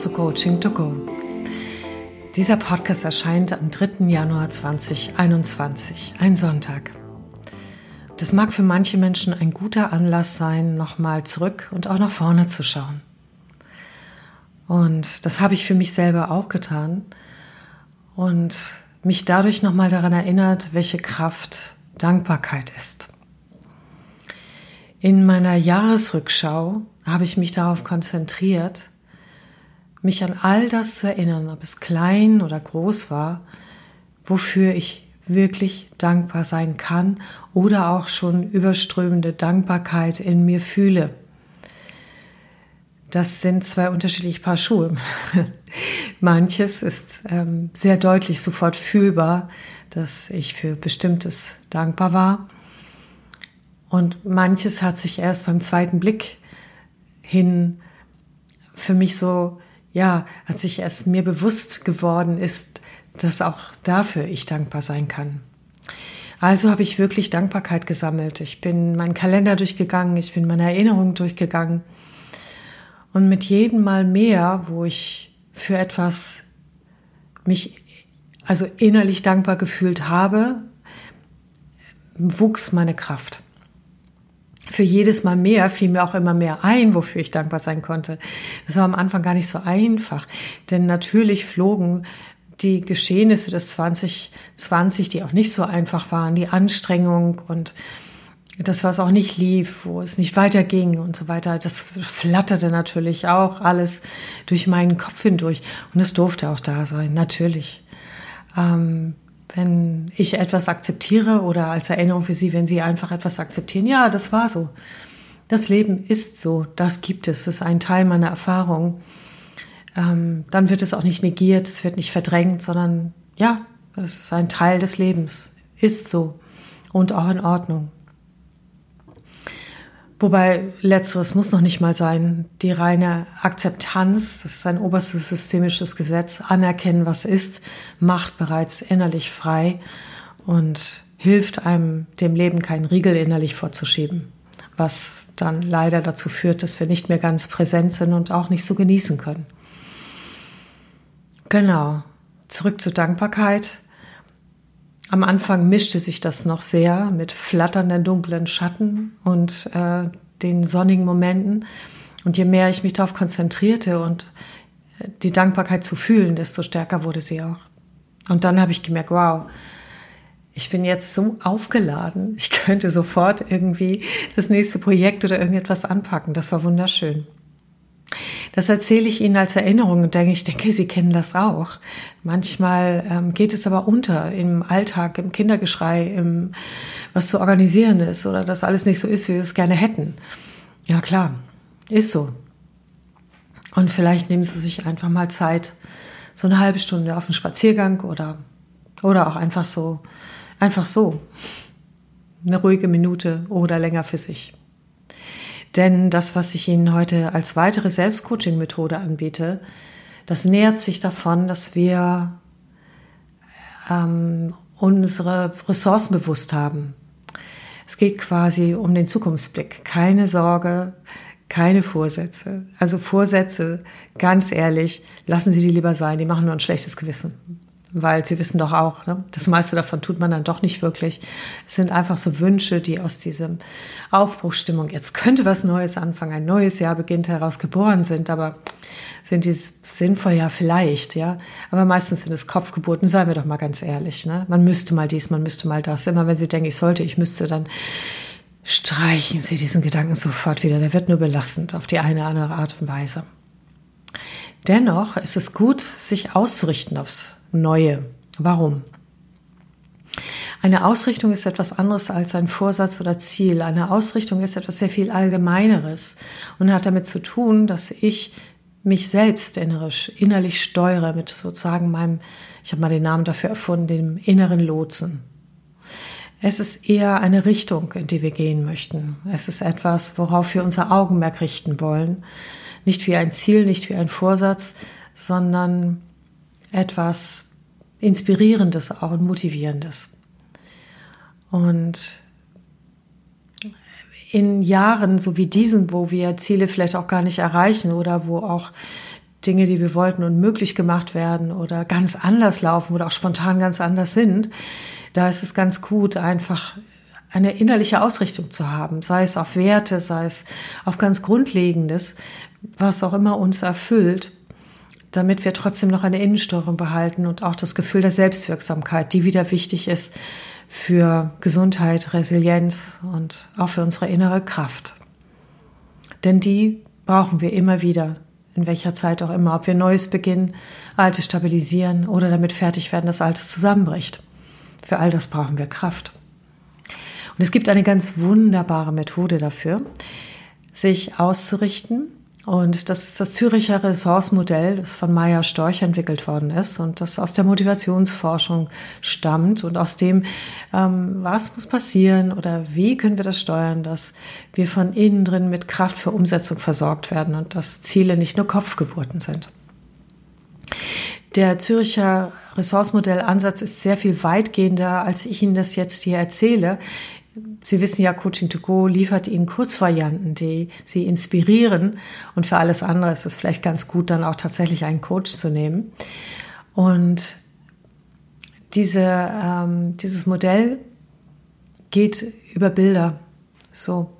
zu Coaching to Go. Dieser Podcast erscheint am 3. Januar 2021, ein Sonntag. Das mag für manche Menschen ein guter Anlass sein, nochmal zurück und auch nach vorne zu schauen. Und das habe ich für mich selber auch getan und mich dadurch nochmal daran erinnert, welche Kraft Dankbarkeit ist. In meiner Jahresrückschau habe ich mich darauf konzentriert, mich an all das zu erinnern, ob es klein oder groß war, wofür ich wirklich dankbar sein kann oder auch schon überströmende Dankbarkeit in mir fühle. Das sind zwei unterschiedliche Paar Schuhe. Manches ist ähm, sehr deutlich sofort fühlbar, dass ich für bestimmtes dankbar war. Und manches hat sich erst beim zweiten Blick hin für mich so, ja, als sich erst mir bewusst geworden ist, dass auch dafür ich dankbar sein kann. Also habe ich wirklich Dankbarkeit gesammelt. Ich bin meinen Kalender durchgegangen, ich bin meine Erinnerungen durchgegangen. Und mit jedem Mal mehr, wo ich für etwas mich also innerlich dankbar gefühlt habe, wuchs meine Kraft für jedes Mal mehr fiel mir auch immer mehr ein, wofür ich dankbar sein konnte. Das war am Anfang gar nicht so einfach, denn natürlich flogen die Geschehnisse des 2020, die auch nicht so einfach waren, die Anstrengung und das, was auch nicht lief, wo es nicht weiterging und so weiter, das flatterte natürlich auch alles durch meinen Kopf hindurch. Und es durfte auch da sein, natürlich. Ähm, wenn ich etwas akzeptiere oder als Erinnerung für Sie, wenn Sie einfach etwas akzeptieren, ja, das war so. Das Leben ist so, das gibt es, das ist ein Teil meiner Erfahrung. Ähm, dann wird es auch nicht negiert, es wird nicht verdrängt, sondern ja, es ist ein Teil des Lebens, ist so und auch in Ordnung. Wobei letzteres muss noch nicht mal sein. Die reine Akzeptanz, das ist ein oberstes systemisches Gesetz, anerkennen, was ist, macht bereits innerlich frei und hilft einem, dem Leben keinen Riegel innerlich vorzuschieben, was dann leider dazu führt, dass wir nicht mehr ganz präsent sind und auch nicht so genießen können. Genau, zurück zur Dankbarkeit. Am Anfang mischte sich das noch sehr mit flatternden dunklen Schatten und äh, den sonnigen Momenten. Und je mehr ich mich darauf konzentrierte und äh, die Dankbarkeit zu fühlen, desto stärker wurde sie auch. Und dann habe ich gemerkt, wow, ich bin jetzt so aufgeladen. Ich könnte sofort irgendwie das nächste Projekt oder irgendetwas anpacken. Das war wunderschön. Das erzähle ich Ihnen als Erinnerung und denke, ich denke, Sie kennen das auch. Manchmal ähm, geht es aber unter im Alltag, im Kindergeschrei, im, was zu organisieren ist oder dass alles nicht so ist, wie wir es gerne hätten. Ja klar, ist so. Und vielleicht nehmen Sie sich einfach mal Zeit, so eine halbe Stunde auf einen Spaziergang oder, oder auch einfach so, einfach so. Eine ruhige Minute oder länger für sich. Denn das, was ich Ihnen heute als weitere Selbstcoaching-Methode anbiete, das nähert sich davon, dass wir ähm, unsere Ressourcen bewusst haben. Es geht quasi um den Zukunftsblick. Keine Sorge, keine Vorsätze. Also Vorsätze, ganz ehrlich, lassen Sie die lieber sein, die machen nur ein schlechtes Gewissen weil sie wissen doch auch, ne, das meiste davon tut man dann doch nicht wirklich. Es sind einfach so Wünsche, die aus diesem Aufbruchstimmung, jetzt könnte was Neues anfangen, ein neues Jahr beginnt heraus geboren sind, aber sind die sinnvoll? Ja, vielleicht, ja. Aber meistens sind es Kopfgeburten, seien wir doch mal ganz ehrlich. Ne? Man müsste mal dies, man müsste mal das. Immer wenn sie denken, ich sollte, ich müsste, dann streichen sie diesen Gedanken sofort wieder. Der wird nur belastend auf die eine oder andere Art und Weise. Dennoch ist es gut, sich auszurichten aufs Neue. Warum? Eine Ausrichtung ist etwas anderes als ein Vorsatz oder Ziel. Eine Ausrichtung ist etwas sehr viel Allgemeineres und hat damit zu tun, dass ich mich selbst innerisch, innerlich steuere mit sozusagen meinem, ich habe mal den Namen dafür erfunden, dem inneren Lotsen. Es ist eher eine Richtung, in die wir gehen möchten. Es ist etwas, worauf wir unser Augenmerk richten wollen. Nicht wie ein Ziel, nicht wie ein Vorsatz, sondern etwas Inspirierendes auch und Motivierendes. Und in Jahren so wie diesen, wo wir Ziele vielleicht auch gar nicht erreichen oder wo auch Dinge, die wir wollten, unmöglich gemacht werden oder ganz anders laufen oder auch spontan ganz anders sind, da ist es ganz gut, einfach eine innerliche Ausrichtung zu haben, sei es auf Werte, sei es auf ganz Grundlegendes, was auch immer uns erfüllt, damit wir trotzdem noch eine Innensteuerung behalten und auch das Gefühl der Selbstwirksamkeit, die wieder wichtig ist für Gesundheit, Resilienz und auch für unsere innere Kraft. Denn die brauchen wir immer wieder, in welcher Zeit auch immer, ob wir Neues beginnen, Altes stabilisieren oder damit fertig werden, dass Altes zusammenbricht. Für all das brauchen wir Kraft. Und es gibt eine ganz wunderbare Methode dafür, sich auszurichten. Und das ist das Züricher Ressourcenmodell, das von Maya Storch entwickelt worden ist und das aus der Motivationsforschung stammt und aus dem, ähm, was muss passieren oder wie können wir das steuern, dass wir von innen drin mit Kraft für Umsetzung versorgt werden und dass Ziele nicht nur Kopfgeburten sind. Der Züricher Ressourcemodellansatz ist sehr viel weitgehender, als ich Ihnen das jetzt hier erzähle. Sie wissen ja, Coaching to Go liefert Ihnen Kurzvarianten, die Sie inspirieren. Und für alles andere ist es vielleicht ganz gut, dann auch tatsächlich einen Coach zu nehmen. Und diese, ähm, dieses Modell geht über Bilder. So.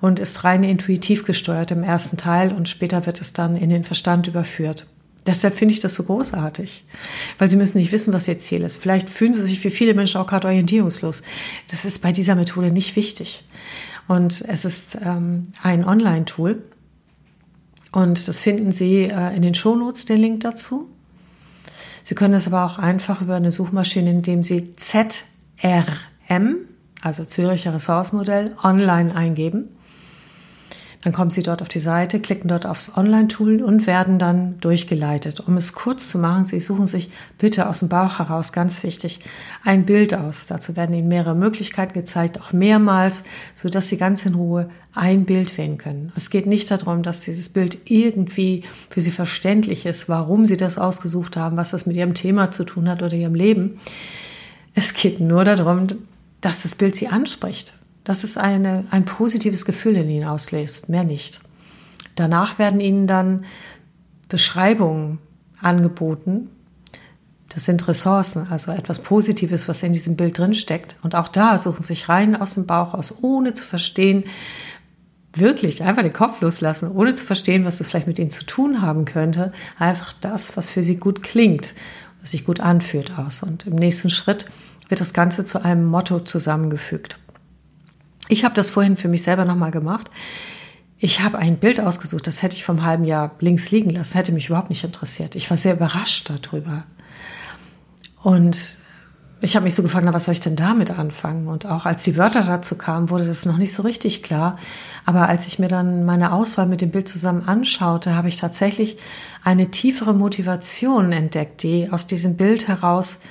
Und ist rein intuitiv gesteuert im ersten Teil und später wird es dann in den Verstand überführt. Deshalb finde ich das so großartig, weil sie müssen nicht wissen, was ihr Ziel ist. Vielleicht fühlen sie sich für viele Menschen auch gerade orientierungslos. Das ist bei dieser Methode nicht wichtig. Und es ist ähm, ein Online-Tool. Und das finden Sie äh, in den Shownotes, den Link dazu. Sie können es aber auch einfach über eine Suchmaschine, indem Sie ZRM, also Züricher Ressource Modell, online eingeben dann kommen Sie dort auf die Seite, klicken dort aufs Online-Tool und werden dann durchgeleitet. Um es kurz zu machen, Sie suchen sich bitte aus dem Bauch heraus, ganz wichtig, ein Bild aus. Dazu werden Ihnen mehrere Möglichkeiten gezeigt, auch mehrmals, sodass Sie ganz in Ruhe ein Bild wählen können. Es geht nicht darum, dass dieses Bild irgendwie für Sie verständlich ist, warum Sie das ausgesucht haben, was das mit Ihrem Thema zu tun hat oder Ihrem Leben. Es geht nur darum, dass das Bild Sie anspricht dass es eine, ein positives Gefühl in ihnen auslöst, mehr nicht. Danach werden ihnen dann Beschreibungen angeboten. Das sind Ressourcen, also etwas Positives, was in diesem Bild drin steckt. Und auch da suchen sich rein aus dem Bauch aus, ohne zu verstehen, wirklich einfach den Kopf loslassen, ohne zu verstehen, was das vielleicht mit ihnen zu tun haben könnte. Einfach das, was für sie gut klingt, was sich gut anfühlt aus. Und im nächsten Schritt wird das Ganze zu einem Motto zusammengefügt. Ich habe das vorhin für mich selber nochmal gemacht. Ich habe ein Bild ausgesucht, das hätte ich vom halben Jahr links liegen lassen, hätte mich überhaupt nicht interessiert. Ich war sehr überrascht darüber. Und ich habe mich so gefragt, na, was soll ich denn damit anfangen? Und auch als die Wörter dazu kamen, wurde das noch nicht so richtig klar. Aber als ich mir dann meine Auswahl mit dem Bild zusammen anschaute, habe ich tatsächlich eine tiefere Motivation entdeckt, die aus diesem Bild heraus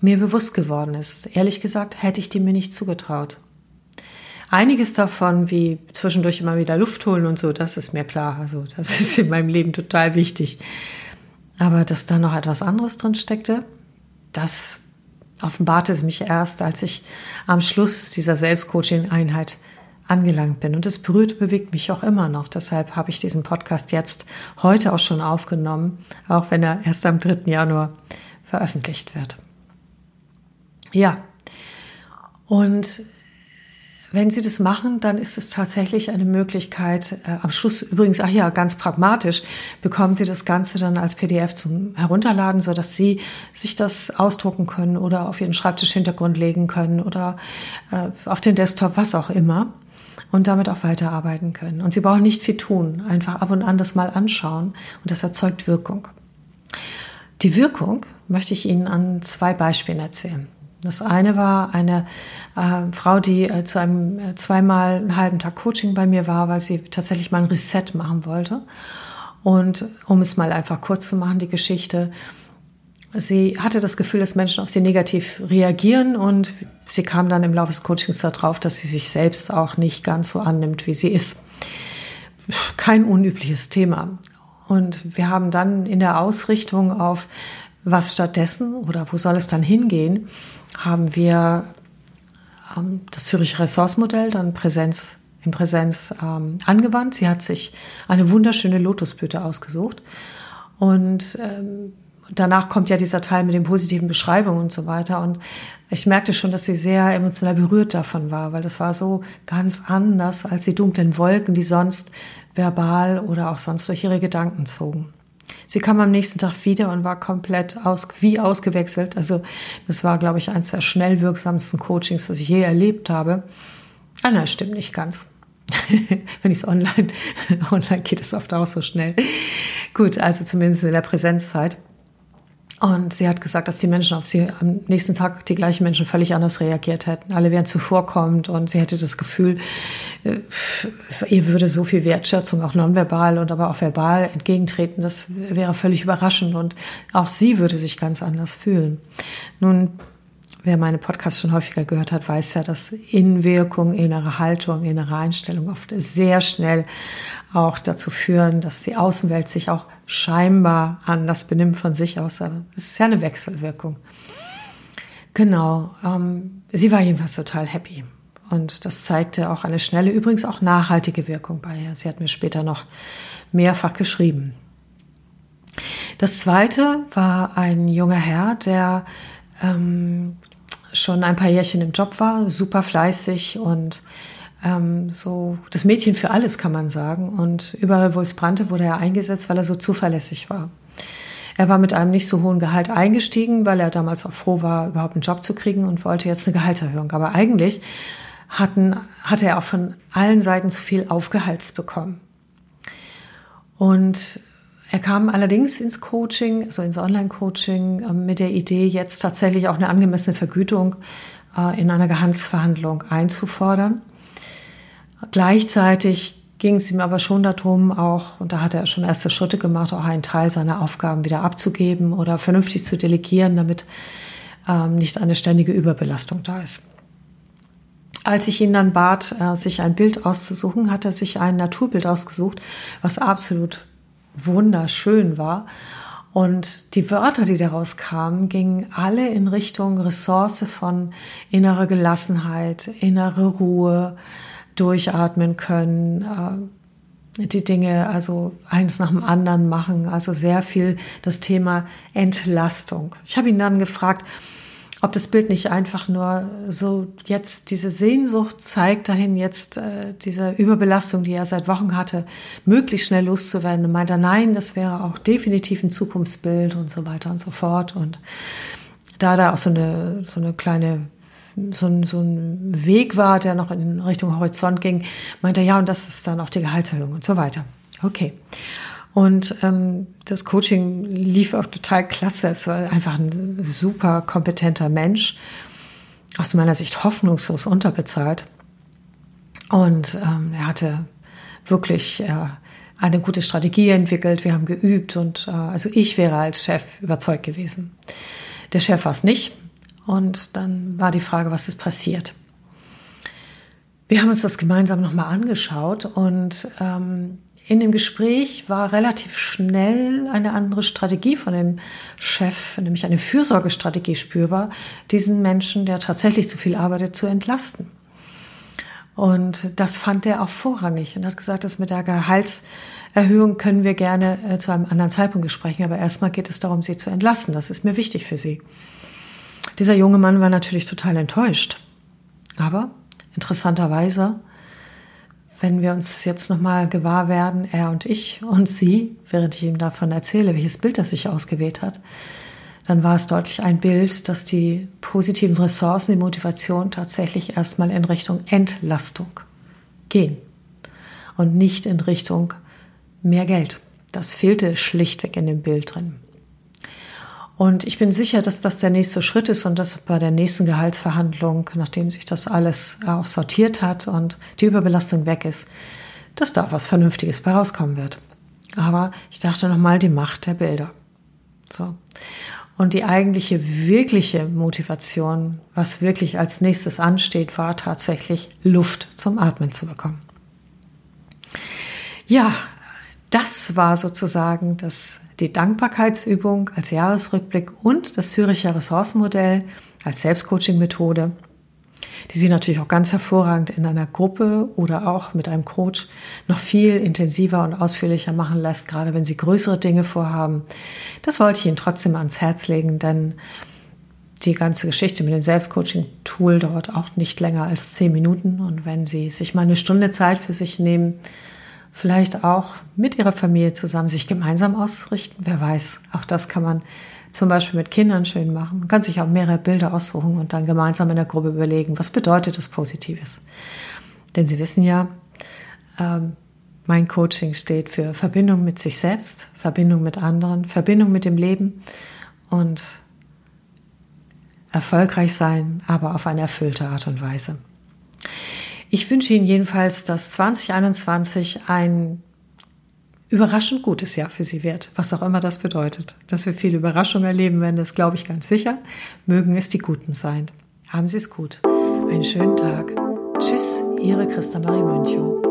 mir bewusst geworden ist. Ehrlich gesagt, hätte ich die mir nicht zugetraut. Einiges davon, wie zwischendurch immer wieder Luft holen und so, das ist mir klar. Also das ist in meinem Leben total wichtig. Aber dass da noch etwas anderes drin steckte, das offenbarte es mich erst, als ich am Schluss dieser Selbstcoaching-Einheit angelangt bin. Und es berührt, bewegt mich auch immer noch. Deshalb habe ich diesen Podcast jetzt heute auch schon aufgenommen, auch wenn er erst am 3. Januar veröffentlicht wird. Ja, und wenn Sie das machen, dann ist es tatsächlich eine Möglichkeit. Äh, am Schluss übrigens, ach ja, ganz pragmatisch, bekommen Sie das Ganze dann als PDF zum Herunterladen, so dass Sie sich das ausdrucken können oder auf Ihren Schreibtischhintergrund legen können oder äh, auf den Desktop, was auch immer. Und damit auch weiterarbeiten können. Und Sie brauchen nicht viel tun, einfach ab und an das mal anschauen und das erzeugt Wirkung. Die Wirkung möchte ich Ihnen an zwei Beispielen erzählen. Das eine war eine äh, Frau, die äh, zu einem äh, zweimal einen halben Tag Coaching bei mir war, weil sie tatsächlich mal ein Reset machen wollte. Und um es mal einfach kurz zu machen, die Geschichte, sie hatte das Gefühl, dass Menschen auf sie negativ reagieren und sie kam dann im Laufe des Coachings darauf, dass sie sich selbst auch nicht ganz so annimmt, wie sie ist. Kein unübliches Thema. Und wir haben dann in der Ausrichtung auf was stattdessen oder wo soll es dann hingehen, haben wir ähm, das Zürich Ressource-Modell dann Präsenz, in Präsenz ähm, angewandt. Sie hat sich eine wunderschöne Lotusblüte ausgesucht Und ähm, danach kommt ja dieser Teil mit den positiven Beschreibungen und so weiter. Und ich merkte schon, dass sie sehr emotional berührt davon war, weil das war so ganz anders als die dunklen Wolken, die sonst verbal oder auch sonst durch ihre Gedanken zogen. Sie kam am nächsten Tag wieder und war komplett aus, wie ausgewechselt. Also das war, glaube ich, eines der schnell wirksamsten Coachings, was ich je erlebt habe. Ah, nein, stimmt nicht ganz. Wenn ich es online, online geht es oft auch so schnell. Gut, also zumindest in der Präsenzzeit. Und sie hat gesagt, dass die Menschen auf sie am nächsten Tag die gleichen Menschen völlig anders reagiert hätten. Alle wären zuvorkommend und sie hätte das Gefühl, äh, ihr würde so viel Wertschätzung auch nonverbal und aber auch verbal entgegentreten. Das wäre völlig überraschend und auch sie würde sich ganz anders fühlen. Nun Wer meine Podcasts schon häufiger gehört hat, weiß ja, dass Innenwirkung, innere Haltung, innere Einstellung oft sehr schnell auch dazu führen, dass die Außenwelt sich auch scheinbar anders benimmt von sich aus. Aber es ist ja eine Wechselwirkung. Genau. Ähm, sie war jedenfalls total happy. Und das zeigte auch eine schnelle, übrigens auch nachhaltige Wirkung bei ihr. Sie hat mir später noch mehrfach geschrieben. Das zweite war ein junger Herr, der ähm, schon ein paar Jährchen im Job war, super fleißig und ähm, so das Mädchen für alles, kann man sagen. Und überall, wo es brannte, wurde er eingesetzt, weil er so zuverlässig war. Er war mit einem nicht so hohen Gehalt eingestiegen, weil er damals auch froh war, überhaupt einen Job zu kriegen und wollte jetzt eine Gehaltserhöhung. Aber eigentlich hatten, hatte er auch von allen Seiten zu viel aufgehalst bekommen. Und er kam allerdings ins Coaching, so also ins Online-Coaching, ähm, mit der Idee, jetzt tatsächlich auch eine angemessene Vergütung äh, in einer Gehaltsverhandlung einzufordern. Gleichzeitig ging es ihm aber schon darum, auch, und da hat er schon erste Schritte gemacht, auch einen Teil seiner Aufgaben wieder abzugeben oder vernünftig zu delegieren, damit ähm, nicht eine ständige Überbelastung da ist. Als ich ihn dann bat, äh, sich ein Bild auszusuchen, hat er sich ein Naturbild ausgesucht, was absolut wunderschön war. Und die Wörter, die daraus kamen, gingen alle in Richtung Ressource von innerer Gelassenheit, innere Ruhe, durchatmen können, äh, die Dinge also eins nach dem anderen machen. Also sehr viel das Thema Entlastung. Ich habe ihn dann gefragt, ob das Bild nicht einfach nur so jetzt diese Sehnsucht zeigt, dahin jetzt äh, diese Überbelastung, die er seit Wochen hatte, möglichst schnell loszuwerden. Und meinte er, nein, das wäre auch definitiv ein Zukunftsbild und so weiter und so fort. Und da da auch so eine, so eine kleine so ein, so ein Weg war, der noch in Richtung Horizont ging, meinte er, ja, und das ist dann auch die Gehaltserhöhung und so weiter. Okay. Und ähm, das Coaching lief auch total klasse. Es war einfach ein super kompetenter Mensch, aus meiner Sicht hoffnungslos unterbezahlt. Und ähm, er hatte wirklich äh, eine gute Strategie entwickelt. Wir haben geübt und äh, also ich wäre als Chef überzeugt gewesen. Der Chef war es nicht. Und dann war die Frage, was ist passiert? Wir haben uns das gemeinsam nochmal angeschaut und ähm, in dem Gespräch war relativ schnell eine andere Strategie von dem Chef, nämlich eine Fürsorgestrategie spürbar, diesen Menschen, der tatsächlich zu viel arbeitet, zu entlasten. Und das fand er auch vorrangig und hat gesagt, dass mit der Gehaltserhöhung können wir gerne äh, zu einem anderen Zeitpunkt besprechen, aber erstmal geht es darum, sie zu entlasten. Das ist mir wichtig für sie. Dieser junge Mann war natürlich total enttäuscht. Aber interessanterweise wenn wir uns jetzt nochmal gewahr werden, er und ich und sie, während ich ihm davon erzähle, welches Bild er sich ausgewählt hat, dann war es deutlich ein Bild, dass die positiven Ressourcen, die Motivation tatsächlich erstmal in Richtung Entlastung gehen und nicht in Richtung mehr Geld. Das fehlte schlichtweg in dem Bild drin. Und ich bin sicher, dass das der nächste Schritt ist und dass bei der nächsten Gehaltsverhandlung, nachdem sich das alles auch sortiert hat und die Überbelastung weg ist, dass da was Vernünftiges bei rauskommen wird. Aber ich dachte nochmal die Macht der Bilder. So. Und die eigentliche, wirkliche Motivation, was wirklich als nächstes ansteht, war tatsächlich Luft zum Atmen zu bekommen. Ja, das war sozusagen das die Dankbarkeitsübung als Jahresrückblick und das Züricher Ressourcenmodell als Selbstcoaching-Methode. die Sie natürlich auch ganz hervorragend in einer Gruppe oder auch mit einem Coach noch viel intensiver und ausführlicher machen lässt, gerade wenn Sie größere Dinge vorhaben. Das wollte ich Ihnen trotzdem ans Herz legen, denn die ganze Geschichte mit dem Selbstcoaching-Tool dauert auch nicht länger als zehn Minuten. Und wenn Sie sich mal eine Stunde Zeit für sich nehmen, vielleicht auch mit Ihrer Familie zusammen sich gemeinsam ausrichten, wer weiß, auch das kann man zum Beispiel mit Kindern schön machen. Man kann sich auch mehrere Bilder aussuchen und dann gemeinsam in der Gruppe überlegen, was bedeutet das Positives. Denn Sie wissen ja, ähm, mein Coaching steht für Verbindung mit sich selbst, Verbindung mit anderen, Verbindung mit dem Leben und erfolgreich sein, aber auf eine erfüllte Art und Weise. Ich wünsche Ihnen jedenfalls, dass 2021 ein überraschend gutes Jahr für Sie wird, was auch immer das bedeutet. Dass wir viele Überraschungen erleben werden, das glaube ich ganz sicher. Mögen es die Guten sein. Haben Sie es gut. Einen schönen Tag. Tschüss, Ihre Christa Marie Münchow.